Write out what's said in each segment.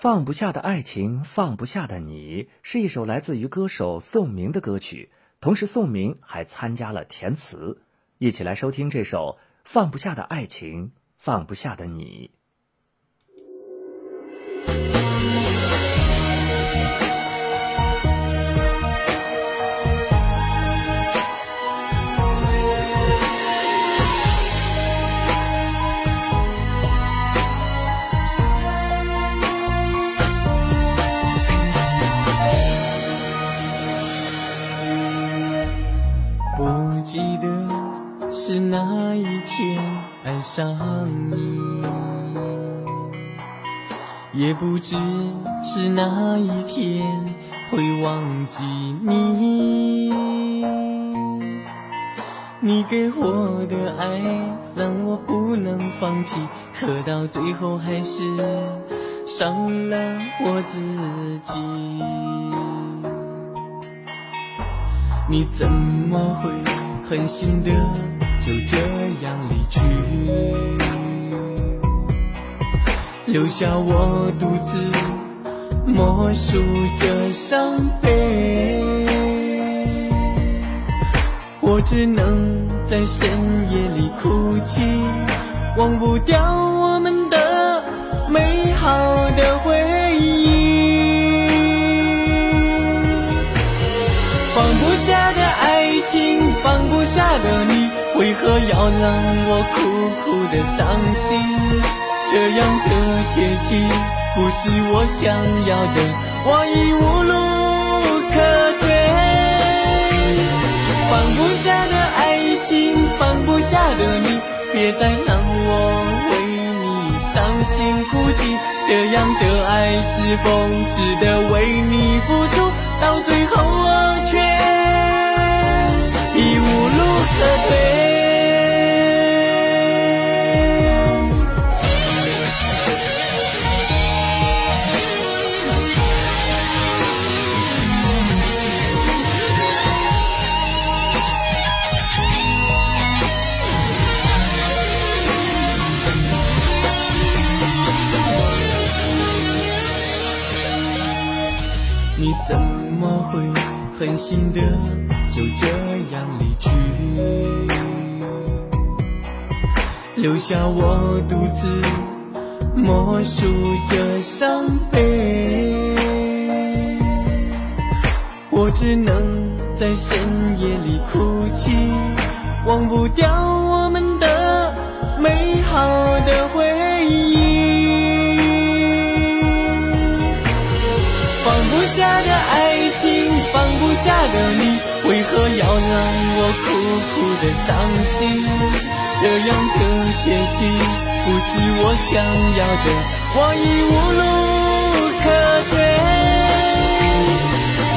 放不下的爱情，放不下的你，是一首来自于歌手宋明的歌曲。同时，宋明还参加了填词。一起来收听这首《放不下的爱情，放不下的你》。不记得是哪一天爱上你，也不知是哪一天会忘记你。你给我的爱让我不能放弃，可到最后还是伤了我自己。你怎么会狠心的？就这样离去，留下我独自默数着伤悲。我只能在深夜里哭泣，忘不掉我们的美下的爱情，放不下的你。为何要让我苦苦的伤心？这样的结局不是我想要的，我已无路可退。放不下的爱情，放不下的你，别再让我为你伤心哭泣。这样的爱是否值得为你付出？到最后我却已无路可退。你怎么会狠心的就这样离去，留下我独自默数着伤悲？我只能在深夜里哭泣，忘不掉我们的美好的回下的爱情，放不下的你，为何要让我苦苦的伤心？这样的结局不是我想要的，我已无路可退。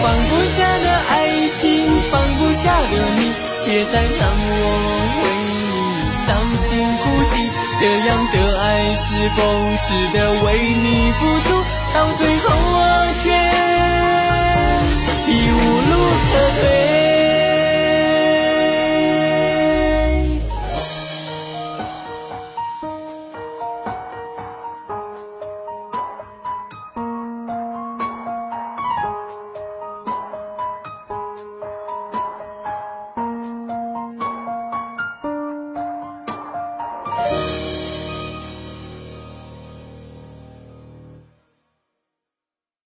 放不下的爱情，放不下的你，别再让我为你伤心哭泣。这样的爱是否值得为你付出？到最后